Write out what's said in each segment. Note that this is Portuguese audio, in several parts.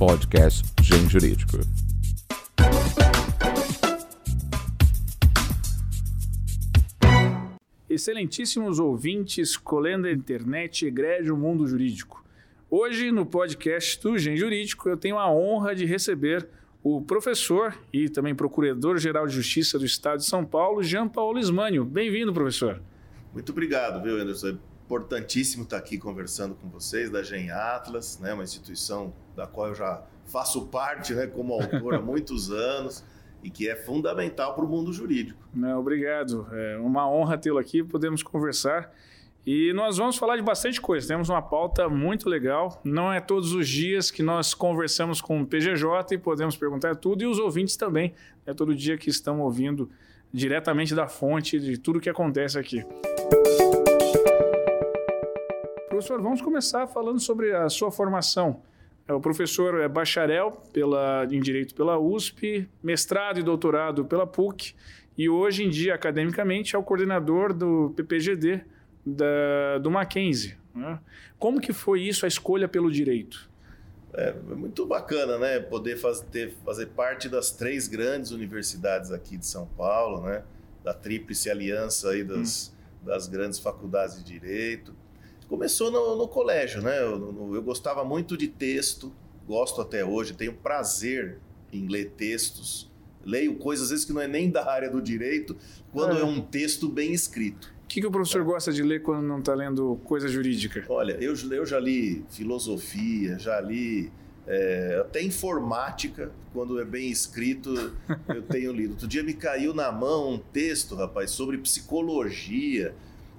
podcast Gen Jurídico. Excelentíssimos ouvintes, colendo a internet, egrégio mundo jurídico. Hoje, no podcast do Gen Jurídico, eu tenho a honra de receber o professor e também procurador-geral de Justiça do Estado de São Paulo, Jean Paulo Ismânio. Bem-vindo, professor. Muito obrigado, viu, Anderson? É importantíssimo estar aqui conversando com vocês da Gen Atlas, né, uma instituição da qual eu já faço parte né, como autor há muitos anos e que é fundamental para o mundo jurídico. Não, obrigado. É uma honra tê-lo aqui, podemos conversar. E nós vamos falar de bastante coisa. Temos uma pauta muito legal. Não é todos os dias que nós conversamos com o PGJ e podemos perguntar tudo, e os ouvintes também. É todo dia que estão ouvindo diretamente da fonte de tudo que acontece aqui. Professor, vamos começar falando sobre a sua formação. É, o professor é bacharel pela, em Direito pela USP, mestrado e doutorado pela PUC, e hoje em dia, academicamente, é o coordenador do PPGD da, do Mackenzie. Né? Como que foi isso, a escolha pelo direito? É, é muito bacana, né? Poder fazer, ter, fazer parte das três grandes universidades aqui de São Paulo, né? Da tríplice aliança aí das, hum. das grandes faculdades de direito. Começou no, no colégio, né? Eu, eu, gostava muito de texto, gosto até hoje, tenho prazer em ler textos. Leio coisas, às vezes, que não é nem da área do direito, quando é, é um texto bem escrito. O que, que o professor gosta de ler quando não está lendo coisa jurídica? Olha, eu, eu já li filosofia, já li é, até informática, quando é bem escrito, eu tenho lido. Outro dia me caiu na mão um texto, rapaz, sobre psicologia.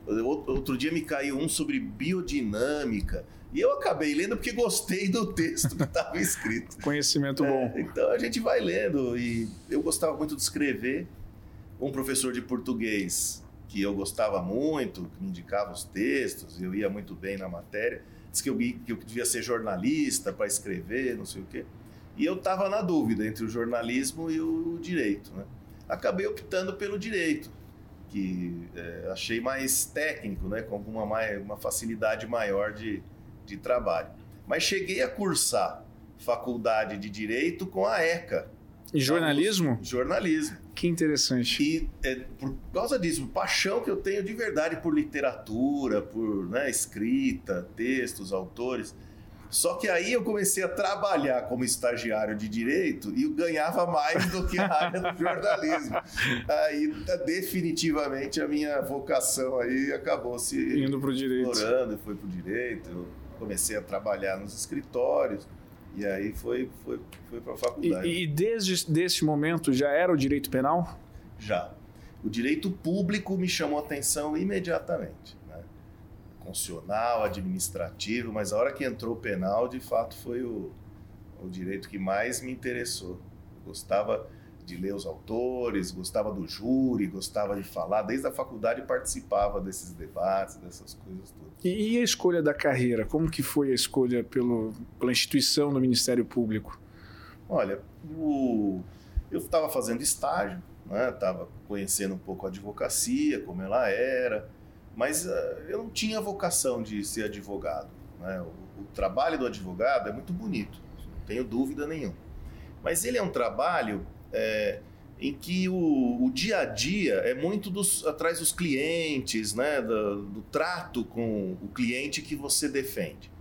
Outro dia me caiu um sobre biodinâmica. E eu acabei lendo porque gostei do texto que estava escrito. Conhecimento bom. É, então a gente vai lendo. E eu gostava muito de escrever. Um professor de português que eu gostava muito, que me indicava os textos, eu ia muito bem na matéria, disse que eu, que eu devia ser jornalista para escrever, não sei o quê. E eu estava na dúvida entre o jornalismo e o direito. Né? Acabei optando pelo direito que é, achei mais técnico, né, com alguma mais, uma facilidade maior de, de trabalho. Mas cheguei a cursar faculdade de direito com a ECA. E jornalismo? Jornalismo. Que interessante. E é, por causa disso, paixão que eu tenho de verdade por literatura, por né, escrita, textos, autores. Só que aí eu comecei a trabalhar como estagiário de direito e eu ganhava mais do que a área do jornalismo. Aí definitivamente a minha vocação aí acabou se indo para o direito. Explorando, foi para o direito. Eu comecei a trabalhar nos escritórios. E aí foi, foi, foi para a faculdade. E, e desde esse momento já era o direito penal? Já. O direito público me chamou a atenção imediatamente constitucional, administrativo, mas a hora que entrou o penal, de fato, foi o, o direito que mais me interessou. Eu gostava de ler os autores, gostava do júri, gostava de falar. Desde a faculdade participava desses debates, dessas coisas todas. E, a escolha da carreira? Como que foi a escolha pelo, pela instituição do Ministério Público? Olha, o, eu estava fazendo estágio, estava né? conhecendo um pouco a advocacia, como ela era, mas uh, eu não tinha vocação de ser advogado. Né? O, o, trabalho do advogado é muito bonito, não tenho dúvida nenhuma. Mas ele é um trabalho é, em que o, o, dia a dia é muito dos, atrás dos clientes, né? Do, do, trato com o cliente que você defende.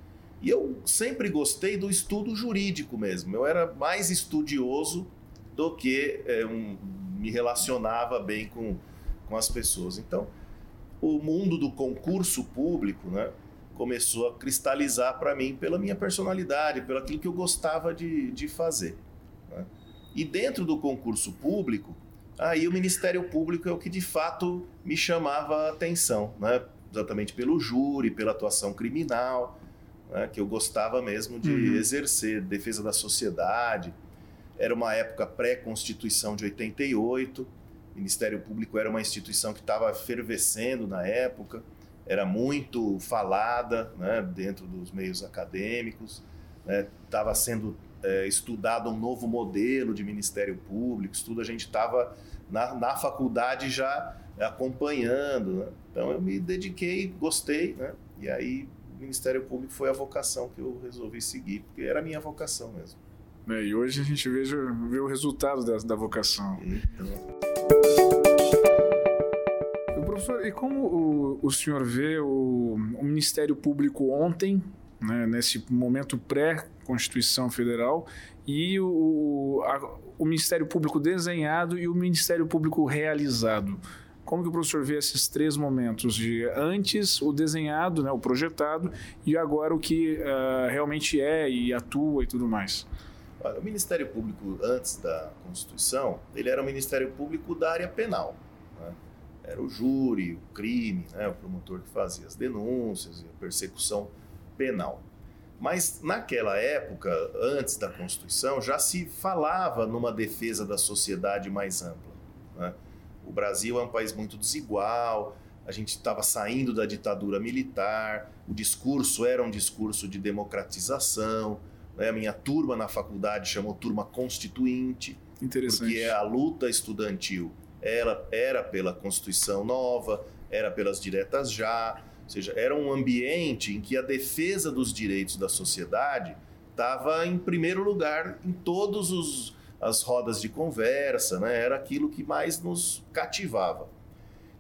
E eu sempre gostei do estudo jurídico mesmo. Eu era mais estudioso do que é, um, me relacionava bem com, com as pessoas. Então, o mundo do concurso público, né, começou a cristalizar para mim pela minha personalidade, pelo aquilo que eu gostava de, de fazer. Né? E dentro do concurso público, aí o Ministério Público é o que de fato me chamava a atenção, né? exatamente pelo júri, pela atuação criminal, né? que eu gostava mesmo de uhum. exercer, defesa da sociedade. Era uma época pré-constituição de 88, Ministério Público era uma instituição que estava fervescendo na época, era muito falada né, dentro dos meios acadêmicos, estava né, sendo é, estudado um novo modelo de Ministério Público, estudo a gente estava na, na faculdade já acompanhando. Né? Então eu me dediquei, gostei, né? e aí o Ministério Público foi a vocação que eu resolvi seguir, porque era a minha vocação mesmo. Né? E hoje a gente vê, vê o resultado da, da vocação. Então... Professor, e como o, o senhor vê o, o Ministério Público ontem, né, nesse momento pré-Constituição Federal, e o, a, o Ministério Público desenhado e o Ministério Público realizado? Como que o professor vê esses três momentos de antes o desenhado, né, o projetado, e agora o que uh, realmente é e atua e tudo mais? Olha, o Ministério Público antes da Constituição, ele era o Ministério Público da área penal. Né? Era o júri, o crime, né? o promotor que fazia as denúncias, a persecução penal. Mas naquela época, antes da Constituição, já se falava numa defesa da sociedade mais ampla. Né? O Brasil é um país muito desigual, a gente estava saindo da ditadura militar, o discurso era um discurso de democratização. Né? A minha turma na faculdade chamou turma constituinte, porque a luta estudantil era, era pela Constituição nova, era pelas diretas já, ou seja, era um ambiente em que a defesa dos direitos da sociedade estava em primeiro lugar em todos os as rodas de conversa, né? era aquilo que mais nos cativava.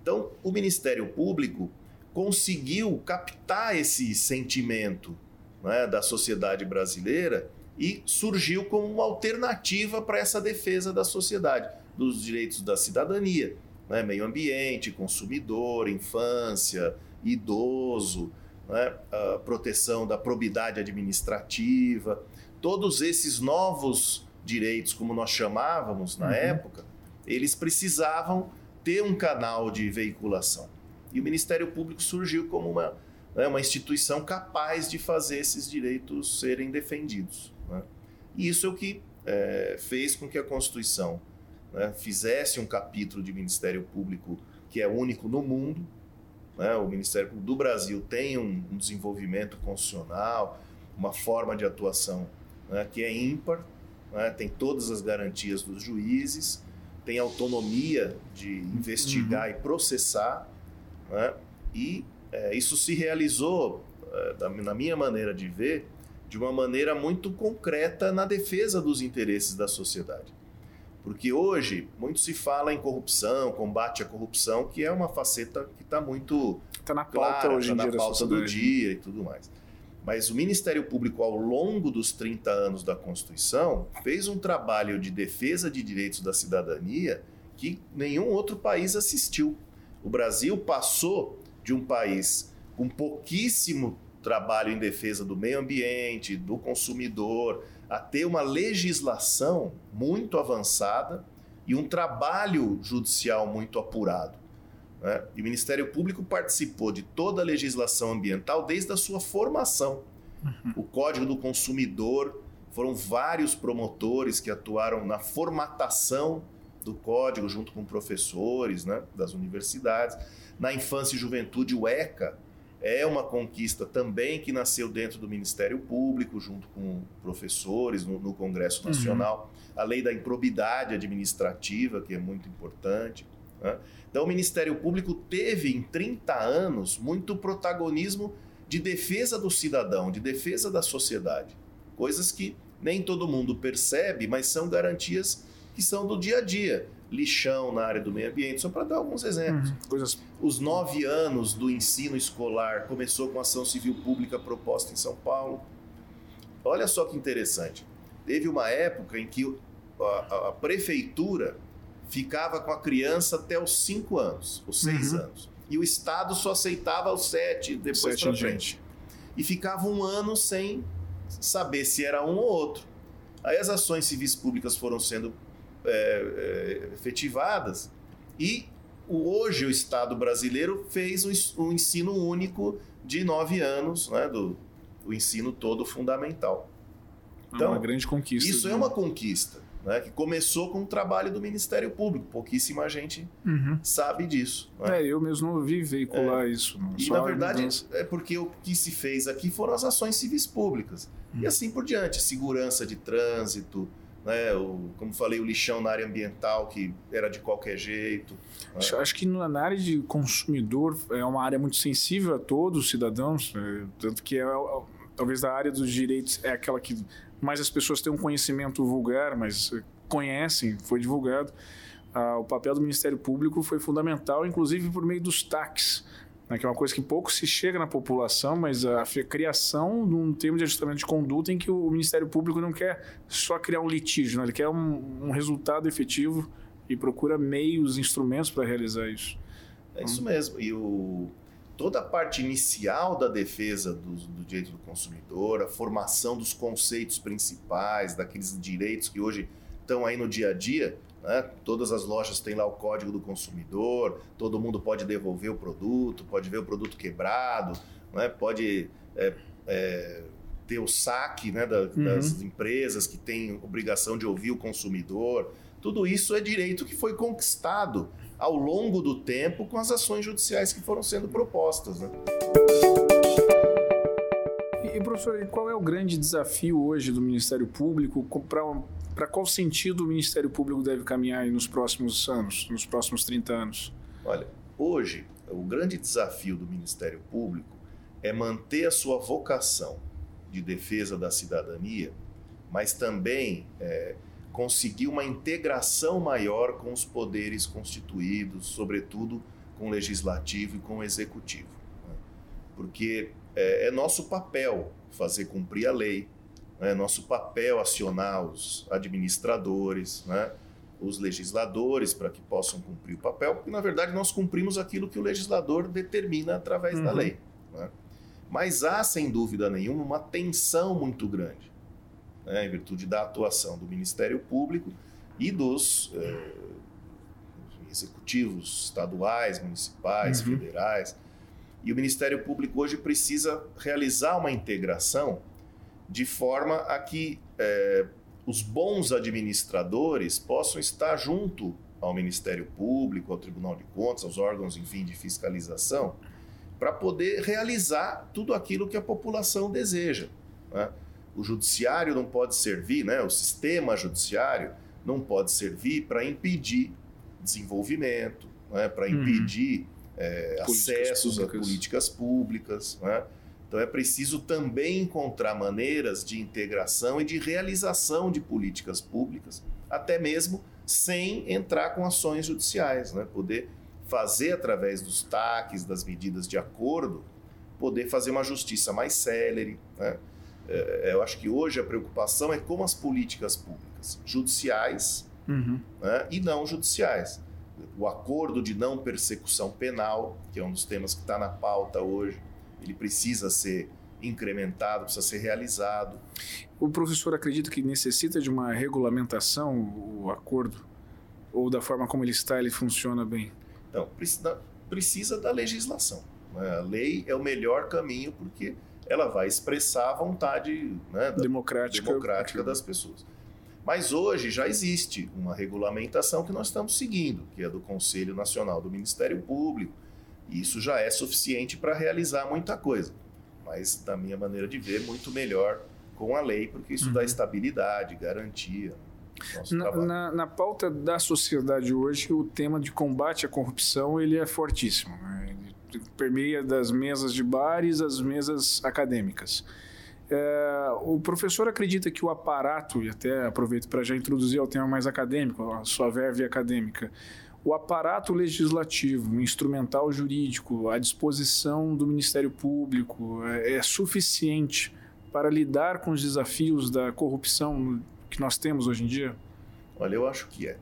Então, o Ministério Público conseguiu captar esse sentimento né, da sociedade brasileira e surgiu como uma alternativa para essa defesa da sociedade, dos direitos da cidadania, né, meio ambiente, consumidor, infância, idoso, né, proteção da probidade administrativa, todos esses novos direitos, como nós chamávamos na uhum. época, eles precisavam ter um canal de veiculação. E o Ministério Público surgiu como uma, né, uma instituição capaz de fazer esses direitos serem defendidos. Né? E isso é o que é, fez com que a Constituição né, fizesse um capítulo de Ministério Público que é único no mundo. Né? O Ministério Público do Brasil tem um, um desenvolvimento constitucional, uma forma de atuação né, que é ímpar né? tem todas as garantias dos juízes, tem autonomia de investigar uhum. e processar, e é, isso se realizou, é, na minha maneira de ver, de uma maneira muito concreta na defesa dos interesses da sociedade. Porque hoje muito se fala em corrupção, combate à corrupção, que é uma faceta que está muito. Está na pauta clara, hoje tá em dia. na pauta do dia e tudo mais. Mas o Ministério Público, ao longo dos 30 anos da Constituição, fez um trabalho de defesa de direitos da cidadania que nenhum outro país assistiu. O Brasil passou de um país com pouquíssimo trabalho em defesa do meio ambiente, do consumidor, a ter uma legislação muito avançada e um trabalho judicial muito apurado. Né? E o Ministério Público participou de toda a legislação ambiental desde a sua formação. Uhum. O Código do Consumidor, foram vários promotores que atuaram na formatação do código, junto com professores né, das universidades. Na infância e juventude, o ECA é uma conquista também que nasceu dentro do Ministério Público, junto com professores no, no Congresso uhum. Nacional. Uhum. A lei da improbidade administrativa, que é muito importante. Né? Então, o Ministério Público teve em 30 anos muito protagonismo de defesa do cidadão, de defesa da sociedade. Coisas que nem todo mundo percebe, mas são garantias que são do dia a dia. Lixão na área do meio ambiente, só para dar alguns exemplos. Uhum, coisas... Os nove anos do ensino escolar começou com ação civil pública proposta em São Paulo. Olha só que interessante. Teve uma época em que a, a, a prefeitura ficava com a criança até os 5 anos, os 6 uhum. anos. E o Estado só aceitava os 7 depois para frente. E ficava um ano sem saber se era um ou outro. Aí as ações civis públicas foram sendo é, é, efetivadas e hoje o Estado brasileiro fez o ensino único de nove anos, né, do o ensino todo fundamental. Então, é uma grande conquista. Isso é uma conquista né, que começou com o trabalho do Ministério Público. Pouquíssima gente uhum. sabe disso. Né? É, eu mesmo não vi veicular é. isso. e na verdade é porque o que se fez aqui foram as ações civis públicas. Uhum. E assim por diante, segurança de trânsito, né, o, como falei, o lixão na área ambiental que era de qualquer jeito. Né? Acho, acho, que na área de consumidor é uma área muito sensível a todos os cidadãos, é, tanto que é talvez da área dos direitos é aquela que mais as pessoas têm um conhecimento vulgar, mas conhecem, foi divulgado. Ah, o papel do Ministério Público foi fundamental, inclusive por meio dos TACs, né, que é uma coisa que pouco se chega na população, mas a criação de um termo de ajustamento de conduta em que o Ministério Público não quer só criar um litígio, né, ele quer um, um resultado efetivo e procura meios, instrumentos para realizar isso. É isso mesmo. E o, toda a parte inicial da defesa do, do, direito do consumidor, a formação dos conceitos principais, daqueles direitos que hoje estão aí no dia a dia, né? todas as lojas têm lá o código do consumidor, todo mundo pode devolver o produto, pode ver o produto quebrado, né? pode é, é, ter o saque né, da, uhum. das empresas que têm obrigação de ouvir o consumidor. Tudo isso é direito que foi conquistado ao longo do tempo com as ações judiciais que foram sendo propostas. Né? E, professor, qual é o grande desafio hoje do Ministério Público? Para qual sentido o Ministério Público deve caminhar nos próximos anos, nos próximos 30 anos? Olha, hoje, o grande desafio do Ministério Público é manter a sua vocação de defesa da cidadania, mas também é, conseguir uma integração maior com os poderes constituídos, sobretudo com o legislativo e com o executivo. Né? Porque é, é, nosso papel fazer cumprir a lei, né? é nosso papel acionar os administradores, né? os legisladores para que possam cumprir o papel, porque na verdade nós cumprimos aquilo que o legislador determina através uhum. da lei. Né? Mas há, sem dúvida nenhuma, uma tensão muito grande né, em virtude da atuação do Ministério Público e dos eh, executivos estaduais, municipais, uhum. federais. E o Ministério Público hoje precisa realizar uma integração de forma a que eh, os bons administradores possam estar junto ao Ministério Público, ao Tribunal de Contas, aos órgãos, enfim, de fiscalização, para poder realizar tudo aquilo que a população deseja. Né? o judiciário não pode servir, né, o sistema judiciário não pode servir para impedir desenvolvimento, né, para uhum. impedir uhum. É, acessos públicas. a políticas públicas. Né? Então é preciso também encontrar maneiras de integração e de realização de políticas públicas, até mesmo sem entrar com ações judiciais, né? poder fazer através dos TACs, das medidas de acordo, poder fazer uma justiça mais célere, né? é, eu acho que hoje a preocupação é com as políticas públicas, judiciais uhum. né, e não judiciais. O acordo de não persecução penal, que é um dos temas que está na pauta hoje, ele precisa ser incrementado, precisa ser realizado. O professor acredita que necessita de uma regulamentação, o acordo? Ou da forma como ele está, ele funciona bem? Não, precisa, precisa da legislação. Né? A lei é o melhor caminho porque ela vai expressar a vontade né, da, democrática, democrática das pessoas. Mas hoje já existe uma regulamentação que nós estamos seguindo, que é do Conselho Nacional do Ministério Público, e isso já é suficiente para realizar muita coisa. Mas, da minha maneira de ver, muito melhor com a lei, porque isso uhum. dá estabilidade, garantia. Na, na, na, pauta da sociedade hoje, o tema de combate à corrupção ele é fortíssimo. Né? permeia das mesas de bares às mesas acadêmicas. É, o professor acredita que o aparato, e até aproveito para já introduzir o tema mais acadêmico, a sua verve acadêmica, o aparato legislativo, instrumental jurídico, à disposição do Ministério Público é, é suficiente para lidar com os desafios da corrupção que nós temos hoje em dia? Olha, eu acho que é.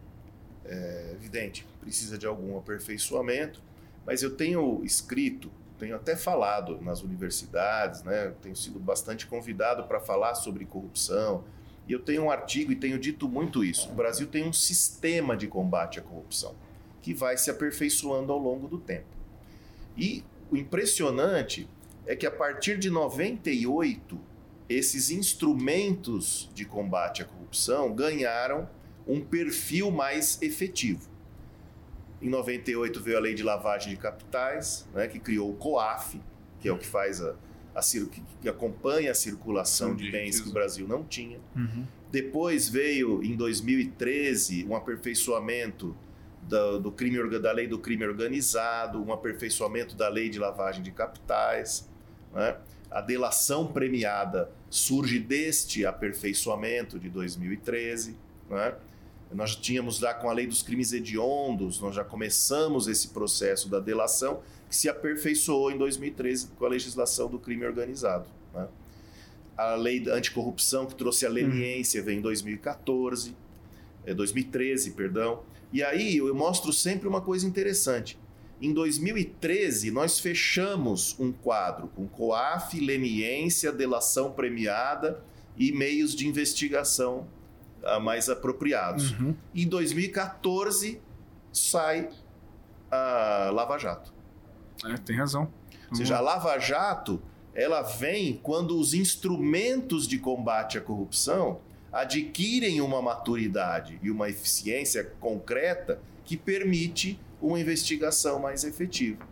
É evidente, precisa de algum aperfeiçoamento, mas eu tenho escrito, tenho até falado nas universidades, né? tenho sido bastante convidado para falar sobre corrupção. E eu tenho um artigo e tenho dito muito isso. O Brasil tem um sistema de combate à corrupção que vai se aperfeiçoando ao longo do tempo. E o impressionante é que a partir de 98, esses instrumentos de combate à corrupção ganharam um perfil mais efetivo. Em 98 veio a lei de lavagem de capitais, né, que criou o COAF, que é o que faz a, a que, que acompanha a circulação de bens que o Brasil não tinha. Uhum. Depois veio, em 2013, um aperfeiçoamento do, do crime, da lei do crime organizado, um aperfeiçoamento da lei de lavagem de capitais. Né? A delação premiada surge deste aperfeiçoamento de 2013. Né? Nós tínhamos já com a lei dos crimes hediondos, nós já começamos esse processo da delação que se aperfeiçoou em 2013 com a legislação do crime organizado. Né? A lei da anticorrupção que trouxe a leniência vem em 2014, é, 2013, perdão. E aí eu mostro sempre uma coisa interessante. Em 2013, nós fechamos um quadro com COAF, leniência, delação premiada e meios de investigação uh, mais apropriados. Uhum. Em 2014, sai a Lava Jato. É, tem razão. Ou seja, a Lava Jato ela vem quando os instrumentos de combate à corrupção adquirem uma maturidade e uma eficiência concreta que permite uma investigação mais efetiva.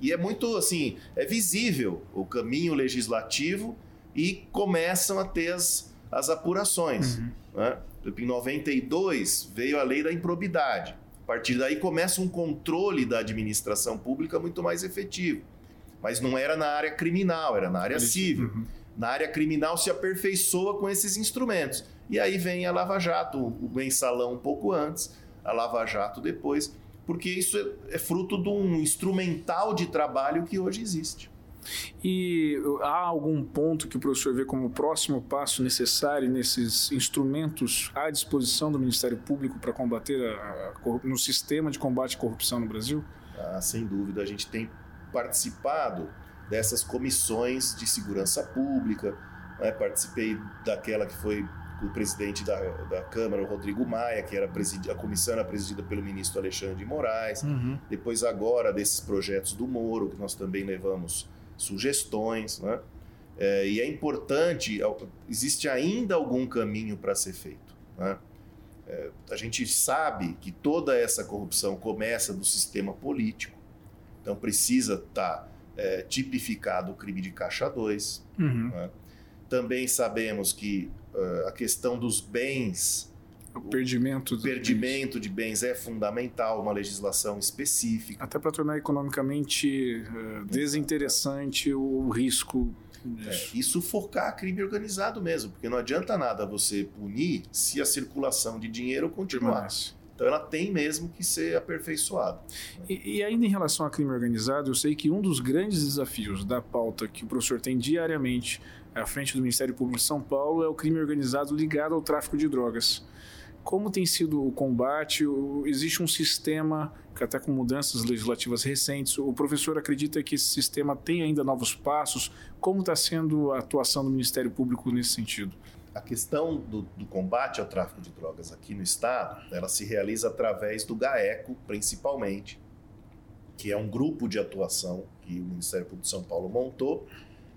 E é muito assim, é visível o caminho legislativo e começam a ter as, as apurações. Uhum. Né? Em 92 veio a lei da improbidade. A partir daí começa um controle da administração pública muito mais efetivo. Mas não era na área criminal, era na área civil. Uhum. Na área criminal se aperfeiçoa com esses instrumentos. E aí vem a Lava Jato, o mensalão um pouco antes, a Lava Jato depois, porque isso é, é fruto de um instrumental de trabalho que hoje existe. E há algum ponto que o professor vê como o próximo passo necessário nesses instrumentos à disposição do Ministério Público para combater a, a, no sistema de combate à corrupção no Brasil? Ah, sem dúvida, a gente tem participado dessas comissões de segurança pública, né? participei daquela que foi o presidente da, da Câmara, o Rodrigo Maia, que era a comissão era presidida pelo ministro Alexandre de Moraes. Uhum. Depois agora desses projetos do Moro, que nós também levamos sugestões, né? É, e é importante, existe ainda algum caminho para ser feito. Né? É, a gente sabe que toda essa corrupção começa do sistema político, então precisa estar tá, é, tipificado o crime de caixa 2. Uhum. Né? Também sabemos que uh, a questão dos bens o perdimento, o perdimento de bens é fundamental, uma legislação específica. Até para tornar economicamente uh, desinteressante o risco. É, e sufocar crime organizado mesmo, porque não adianta nada você punir se a circulação de dinheiro continuar. Então ela tem mesmo que ser aperfeiçoada. E, e, ainda em relação a crime organizado, eu sei que um dos grandes desafios da pauta que o professor tem diariamente à frente do Ministério Público de São Paulo é o crime organizado ligado ao tráfico de drogas. Como tem sido o combate? Existe um sistema que até com mudanças legislativas recentes, o professor acredita que esse sistema tem ainda novos passos? Como está sendo a atuação do Ministério Público nesse sentido? A questão do, do, combate ao tráfico de drogas aqui no estado, ela se realiza através do GAECO, principalmente, que é um grupo de atuação que o Ministério Público de São Paulo montou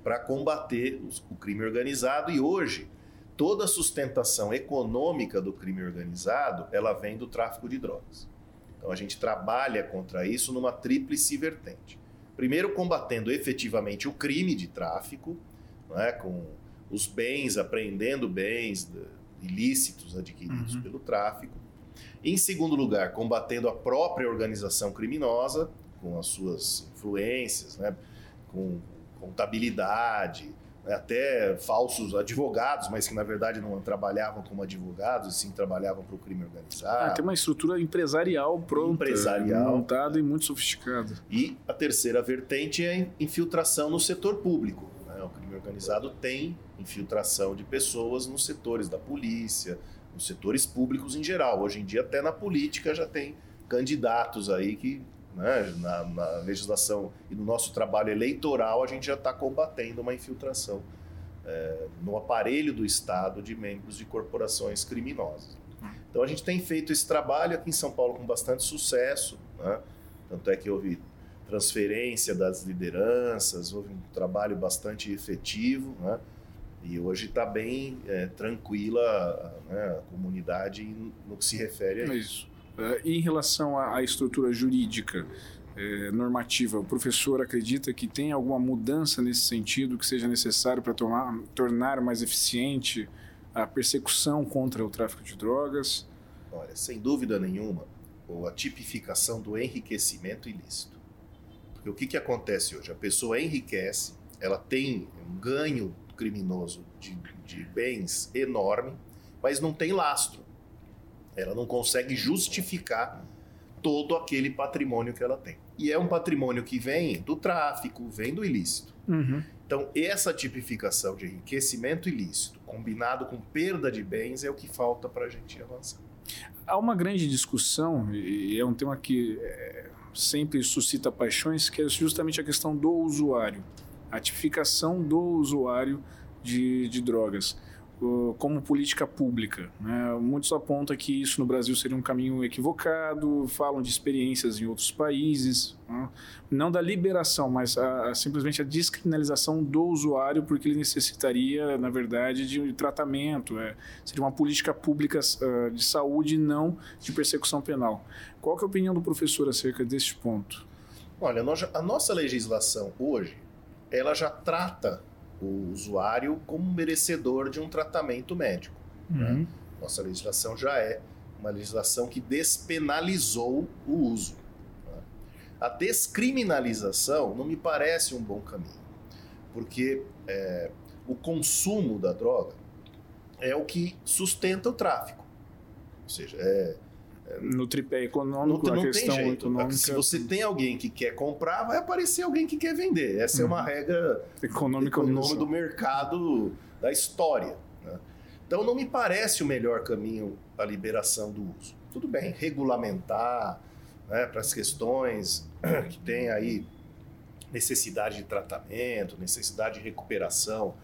para combater os, o crime organizado e hoje toda a sustentação econômica do crime organizado ela vem do tráfico de drogas. Então a gente trabalha contra isso numa tríplice vertente. Primeiro, combatendo efetivamente o crime de tráfico, é? com os bens, apreendendo bens ilícitos adquiridos Uhum. pelo tráfico. Em segundo lugar, combatendo a própria organização criminosa, com as suas influências, né? com contabilidade? Até falsos advogados, mas que na verdade não trabalhavam como advogados, e sim trabalhavam para o crime organizado. Ah, tem uma estrutura empresarial pronta, Empresarial. montada e muito sofisticada. E a terceira vertente é a infiltração no setor público. né? O crime organizado tem infiltração de pessoas nos setores da polícia, nos setores públicos em geral. Hoje em dia, até na política, já tem candidatos aí que, né, na, na legislação e no nosso trabalho eleitoral, a gente já está combatendo uma infiltração é, no aparelho do Estado de membros de corporações criminosas. Então, a gente tem feito esse trabalho aqui em São Paulo com bastante sucesso. Né? Tanto é que houve transferência das lideranças, houve um trabalho bastante efetivo, né? E hoje está bem é, tranquila né, a comunidade no que se refere a isso. E em relação à, à estrutura jurídica, é, normativa, o professor acredita que tem alguma mudança nesse sentido que seja necessário para tornar, tornar mais eficiente a persecução contra o tráfico de drogas? Olha, sem dúvida nenhuma, ou a tipificação do enriquecimento ilícito. Porque o que, que acontece hoje? A pessoa enriquece ela tem um ganho criminoso de, de bens enorme, mas não tem lastro. Ela não consegue justificar todo aquele patrimônio que ela tem. E é um patrimônio que vem do tráfico, vem do ilícito. Uhum. Então, essa tipificação de enriquecimento ilícito, combinado com perda de bens, é o que falta para a gente avançar. Há uma grande discussão, e é um tema que é, sempre suscita paixões, que é justamente a questão do usuário, a tipificação do usuário de, de drogas como política pública. Né? Muitos apontam que isso no Brasil seria um caminho equivocado, falam de experiências em outros países, né? não da liberação, mas a, a, simplesmente a descriminalização do usuário, porque ele necessitaria, na verdade, de tratamento. É, seria uma política pública uh, de saúde, não de persecução penal. Qual é a opinião do professor acerca deste ponto? Olha, a nossa legislação hoje, ela já trata o usuário como merecedor de um tratamento médico. Né? Uhum. Né? Nossa legislação já é uma legislação que despenalizou o uso. Né? A descriminalização não me parece um bom caminho, porque é, o consumo da droga é o que sustenta o tráfico. Ou seja, é, no tripé econômico, não, não questão econômica. Se você tem alguém que quer comprar, vai aparecer alguém que quer vender. Essa uhum. é uma uhum. regra econômica do mercado da história. Né? Então não me parece o melhor caminho a liberação do uso. Tudo bem, regulamentar né, para as questões que tem aí necessidade de tratamento, necessidade de recuperação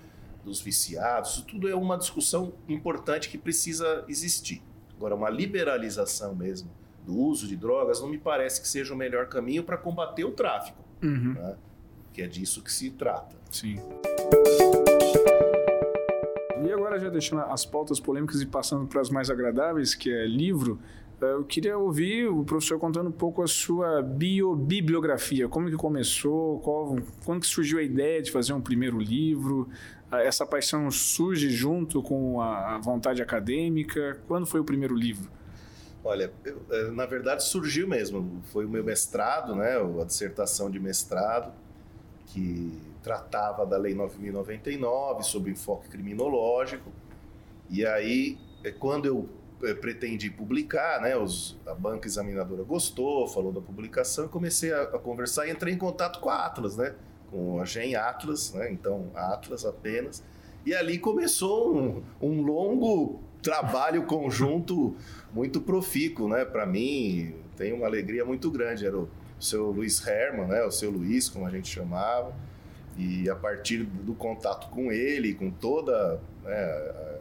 dos viciados, isso tudo é uma discussão importante que precisa existir. Agora, uma liberalização mesmo do uso de drogas não me parece que seja o melhor caminho para combater o tráfico, uhum. né? que é disso que se trata. Sim. E agora, já deixando as pautas polêmicas e passando para as mais agradáveis, que é livro, eu queria ouvir o professor contando um pouco a sua biobibliografia, como que começou, qual, quando que surgiu a ideia de fazer um primeiro livro, essa paixão surge junto com a vontade acadêmica? Quando foi o primeiro livro? Olha, eu, é, na verdade surgiu mesmo. Foi o meu mestrado, né, a dissertação de mestrado, que tratava da Lei 9.099 sobre enfoque criminológico. E aí, é, quando eu é, pretendi publicar, né, os, a banca examinadora gostou, falou da publicação, comecei a, a conversar e entrei em contato com a Atlas, né? com a Gen Atlas, né? então Atlas apenas. E ali começou um, um longo trabalho conjunto muito profícuo, né? Para mim, tem uma alegria muito grande. Era o seu Luiz Herman, né? O seu Luiz, como a gente chamava. E a partir do contato com ele, com toda né,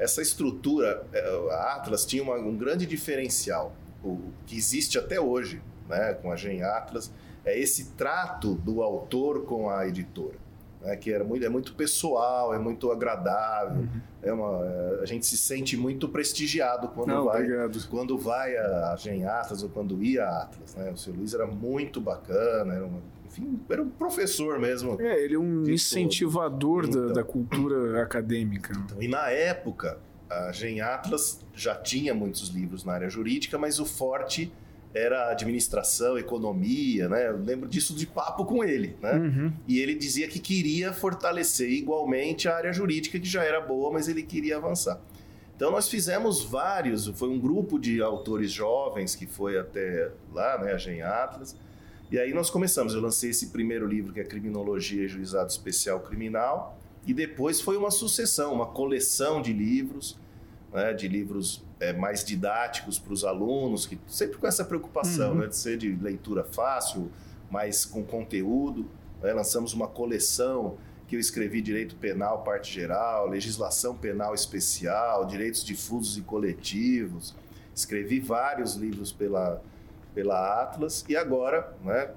essa estrutura, é, a Atlas tinha uma, um grande diferencial, o que existe até hoje, né? Com a Gen Atlas é esse trato do autor com a editora. Né, que era muito, é muito pessoal, é muito agradável, uhum. é uma, é, a gente se sente muito prestigiado quando Não, vai obrigado. quando vai a, a Gen Atlas ou quando ia a Atlas. Né? O seu Luiz era muito bacana, era, uma, enfim, era um professor mesmo. É, ele é um incentivador da, então, da, cultura acadêmica. Então, e na época, a Gen Atlas já tinha muitos livros na área jurídica, mas o forte era administração, economia, né? Eu lembro disso de papo com ele, né? Uhum. E ele dizia que queria fortalecer igualmente a área jurídica, que já era boa, mas ele queria avançar. Então nós fizemos vários, foi um grupo de autores jovens que foi até lá, né, a Gen Atlas. E aí nós começamos, eu lancei esse primeiro livro que é Criminologia e Juizado Especial Criminal, e depois foi uma sucessão, uma coleção de livros, né, de livros é, mais didáticos para os alunos, que sempre com essa preocupação uhum. né, de ser de leitura fácil, mas com conteúdo. Né? Lançamos uma coleção que eu escrevi Direito Penal, parte geral, Legislação Penal Especial, Direitos difusos e coletivos. Escrevi vários livros pela, pela Atlas e agora, né,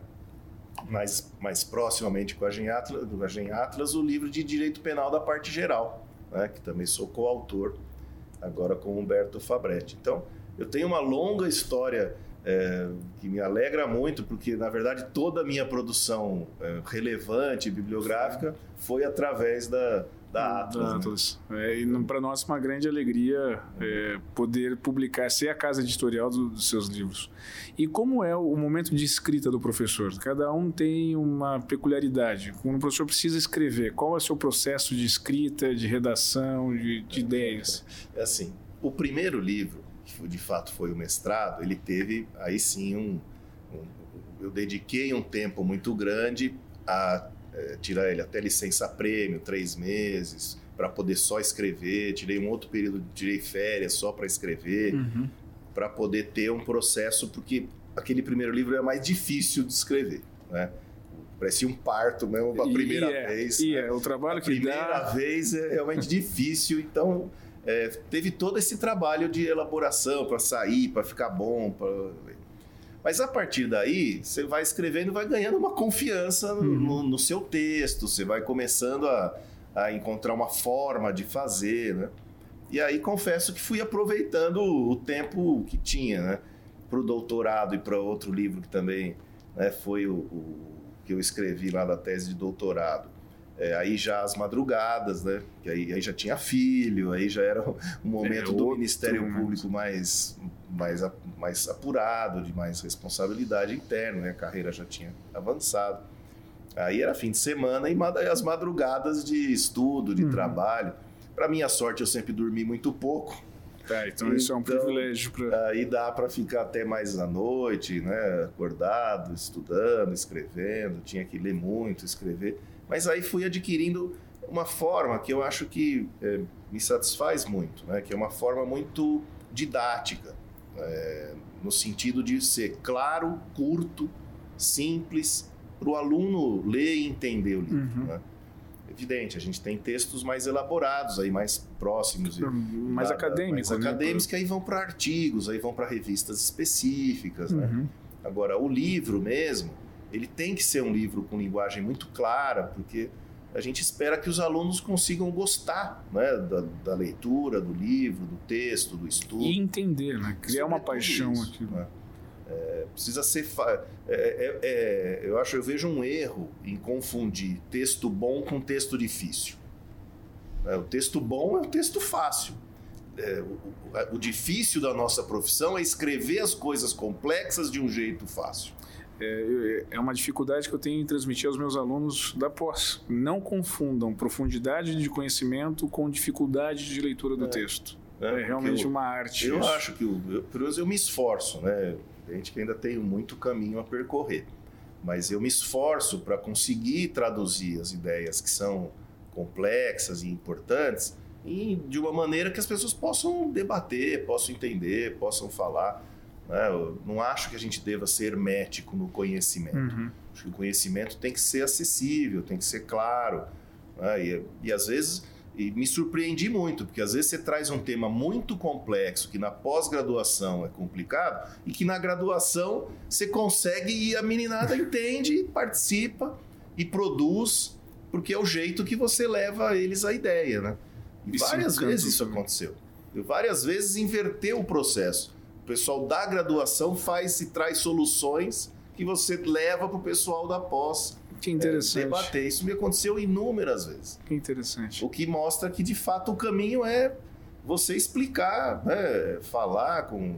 mais, mais proximamente com a Gen Atlas, a Gen Atlas, o livro de Direito Penal da parte geral, né, que também sou coautor agora com Humberto Fabretti. Então, eu tenho uma longa história é, que me alegra muito, porque na verdade toda a minha produção é, relevante bibliográfica foi através da, da Atlas. Da né? Atlas. É, e para nós é uma grande alegria é, poder publicar, ser a casa editorial do, dos seus livros. E como é o momento de escrita do professor? Cada um tem uma peculiaridade. Quando o professor precisa escrever, qual é o seu processo de escrita, de redação, de, de ideias? É assim, o primeiro livro, que de fato foi o mestrado, ele teve aí sim um, um eu dediquei um tempo muito grande a é, tirar ele até licença prêmio, três meses, para poder só escrever. Tirei um outro período, tirei férias só para escrever, uhum. para poder ter um processo, porque aquele primeiro livro é mais difícil de escrever, né? Parecia um parto mesmo a primeira é, vez. E né? é, o trabalho a que primeira dá... vez é realmente difícil, então é, teve todo esse trabalho de elaboração para sair, para ficar bom, pra... Mas a partir daí, você vai escrevendo vai ganhando uma confiança no, no, no seu texto, você vai começando a, a, encontrar uma forma de fazer, né? E aí confesso que fui aproveitando o tempo que tinha, né? Para o doutorado e para outro livro que também né, foi o, o, que eu escrevi lá da tese de doutorado. É, aí já as madrugadas, né? Que aí, aí já tinha filho, aí já era um momento É, do outro Ministério momento. Público mais, mais, a- mais apurado, de mais responsabilidade interna, né? A carreira já tinha avançado. Aí era fim de semana e mad- as madrugadas de estudo, de Uhum. trabalho. Para minha sorte, eu sempre dormi muito pouco. Tá, então, isso é um Então, privilégio para... Aí dá para ficar até mais à noite, né? Acordado, estudando, escrevendo. Tinha que ler muito, escrever. Mas aí fui adquirindo uma forma que eu acho que é, me satisfaz muito, né? Que é uma forma muito didática, é, no sentido de ser claro, curto, simples, para o aluno ler e entender o livro. Uhum. Né? Evidente, a gente tem textos mais elaborados, aí mais próximos. e- mais da- da- acadêmico, mais né? acadêmicos que aí vão para artigos, aí vão para revistas específicas, né? Uhum. Agora, o livro mesmo, ele tem que ser um livro com linguagem muito clara, porque a gente espera que os alunos consigam gostar né, da, da leitura, do livro, do texto, do estudo. E entender, né? Criar uma paixão isso, aqui. né? É, precisa ser. fa- é, é- é- eu acho, eu vejo um erro em confundir texto bom com texto difícil. É, o texto bom é o texto fácil. É, o, o- o difícil da nossa profissão é escrever as coisas complexas de um jeito fácil. É, é uma dificuldade que eu tenho em transmitir aos meus alunos da pós. Não confundam profundidade de conhecimento com dificuldade de leitura do É. texto. né? É Porque realmente eu- uma arte. Eu isso. acho que, o- eu, pelo menos eu me esforço, né? Gente que ainda tem muito caminho a percorrer. Mas eu me esforço para conseguir traduzir as ideias que são complexas e importantes e de uma maneira que as pessoas possam debater, possam entender, possam falar. Né? Eu não acho que a gente deva ser hermético no conhecimento. Uhum. Acho que o conhecimento tem que ser acessível, tem que ser claro. né? E, e às vezes, e me surpreendi muito, porque às vezes você traz um tema muito complexo, que na pós-graduação é complicado, e que na graduação você consegue e a meninada entende, participa e produz, porque é o jeito que você leva eles à ideia, né? E se várias vezes isso aconteceu. E várias vezes inverteu o processo. O pessoal da graduação faz e traz soluções que você leva para o pessoal da pós Que é, interessante. debater. Isso me aconteceu inúmeras vezes. Que interessante. O que mostra que, de fato, o caminho é você explicar, né? falar com,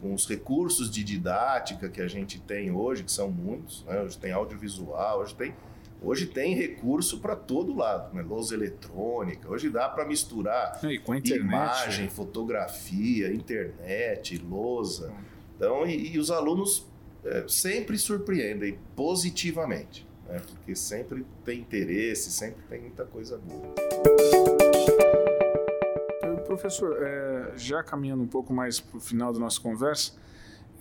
com os recursos de didática que a gente tem hoje, que são muitos. Né? Hoje tem audiovisual, hoje tem, hoje tem recurso para todo lado. Né? Lousa eletrônica, hoje dá para misturar E com internet. imagem, fotografia, internet, lousa. Então, e, e os alunos é, sempre surpreendem positivamente, né? porque sempre tem interesse, sempre tem muita coisa boa. Professor, eh, já caminhando um pouco mais para o final da nossa conversa,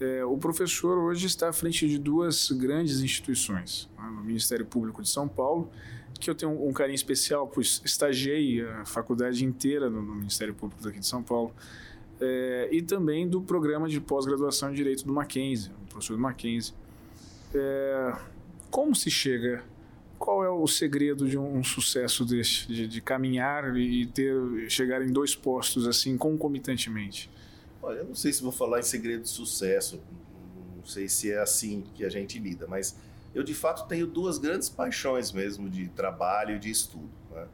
eh, o professor hoje está à frente de duas grandes instituições, né, o Ministério Público de São Paulo, que eu tenho um carinho especial, pois estagiei a faculdade inteira no, no Ministério Público daqui de São Paulo, eh, e também do programa de pós-graduação em Direito do Mackenzie, o professor do Mackenzie. Eh, como se chega qual é o segredo de um, um sucesso deste, de, de caminhar e ter chegar em dois postos assim concomitantemente? Olha, eu não sei se vou falar em segredo de sucesso, não sei se é assim que a gente lida, mas eu de fato tenho duas grandes paixões mesmo de trabalho e de estudo. né?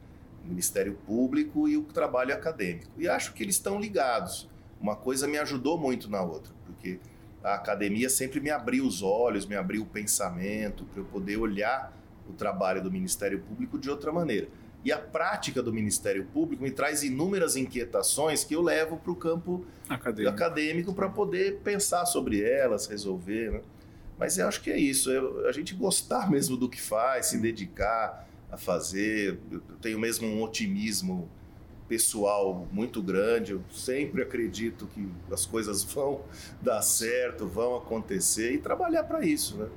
o Ministério Público e o trabalho acadêmico. E acho que eles estão ligados. Uma coisa me ajudou muito na outra, porque a academia sempre me abriu os olhos, me abriu o pensamento, para eu poder olhar o trabalho do Ministério Público de outra maneira. E a prática do Ministério Público me traz inúmeras inquietações que eu levo para o campo acadêmico, acadêmico para poder pensar sobre elas, resolver. Né? Mas eu acho que é isso, eu, a gente gostar mesmo do que faz, se dedicar a fazer. Eu tenho mesmo um otimismo pessoal muito grande. Eu sempre acredito que as coisas vão dar certo, vão acontecer e trabalhar para isso. Né?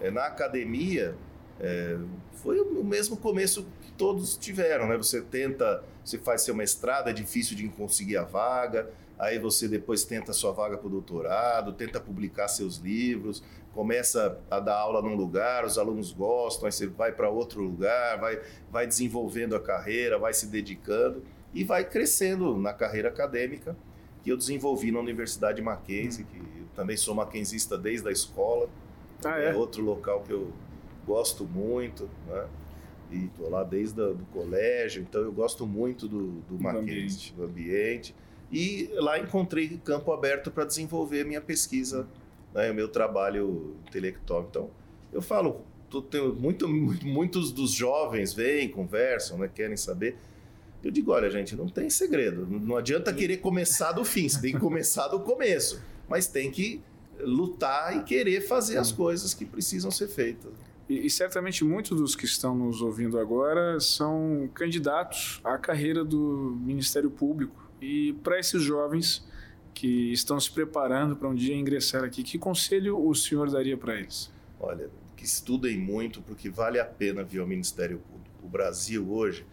É, na academia, é, foi o mesmo começo que todos tiveram, né? Você tenta, você faz seu mestrado, é difícil de conseguir a vaga, aí você depois tenta a sua vaga para o doutorado, tenta publicar seus livros, começa a dar aula num lugar, os alunos gostam, aí você vai para outro lugar, vai, vai desenvolvendo a carreira, vai se dedicando e vai crescendo na carreira acadêmica que eu desenvolvi na Universidade Mackenzie, que eu também sou mackenzista desde a escola. Ah, é? é outro local que eu gosto muito, né? E tô lá desde o colégio, então eu gosto muito do, do, do Mackenzie, ambiente. do ambiente. E lá encontrei campo aberto para desenvolver minha pesquisa, né, o meu trabalho intelectual. Então, eu falo, tô, tenho muito, muitos dos jovens vêm, conversam, né, querem saber. Eu digo, olha, gente, não tem segredo. Não adianta querer começar do fim, você tem que começar do começo. Mas tem que lutar e querer fazer as coisas que precisam ser feitas. E, e, certamente muitos dos que estão nos ouvindo agora são candidatos à carreira do Ministério Público. E para esses jovens que estão se preparando para um dia ingressar aqui, que conselho o senhor daria para eles? Olha, que estudem muito, porque vale a pena vir ao Ministério Público. O Brasil hoje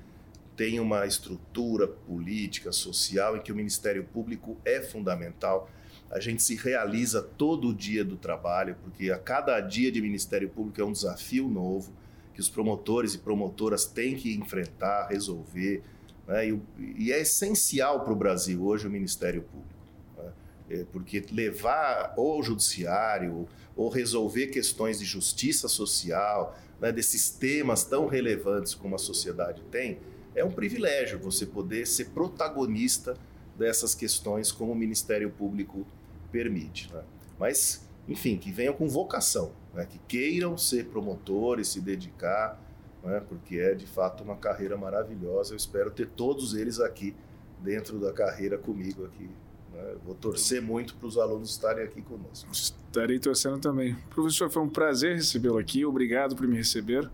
tem uma estrutura política, social, em que o Ministério Público é fundamental a gente se realiza todo dia do trabalho, porque a cada dia de Ministério Público é um desafio novo que os promotores e promotoras têm que enfrentar, resolver. Né? E, e, é essencial para o Brasil hoje o Ministério Público. Né? É porque levar ou ao judiciário ou resolver questões de justiça social, né? desses temas tão relevantes como a sociedade tem, é um privilégio você poder ser protagonista dessas questões como o Ministério Público permite. Né? Mas, enfim, que venham com vocação, né? que queiram ser promotores, se dedicar, né? porque é de fato uma carreira maravilhosa. Eu espero ter todos eles aqui dentro da carreira comigo aqui. Né? Vou torcer muito para os alunos estarem aqui conosco. Estarei torcendo também. Professor, foi um prazer recebê-lo aqui. Obrigado por me receber.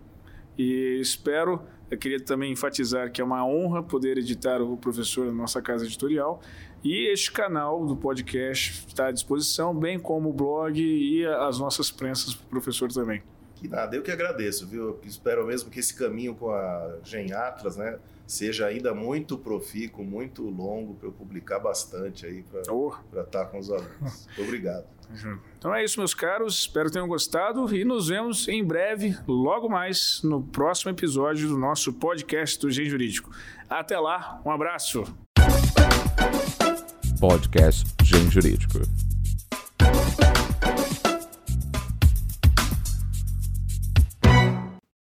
E espero, eu queria também enfatizar que é uma honra poder editar o professor na nossa casa editorial e este canal do podcast está à disposição, bem como o blog e as nossas prensas para o professor também. Que nada, eu que agradeço, viu? Eu espero mesmo que esse caminho com a Gen Atlas, né, seja ainda muito profícuo, muito longo, para eu publicar bastante aí, para oh. estar tá com os alunos. Muito obrigado. Então é isso, meus caros. Espero que tenham gostado e nos vemos em breve, logo mais, no próximo episódio do nosso podcast do Gen Jurídico. Até lá, um abraço. Podcast Gen Jurídico.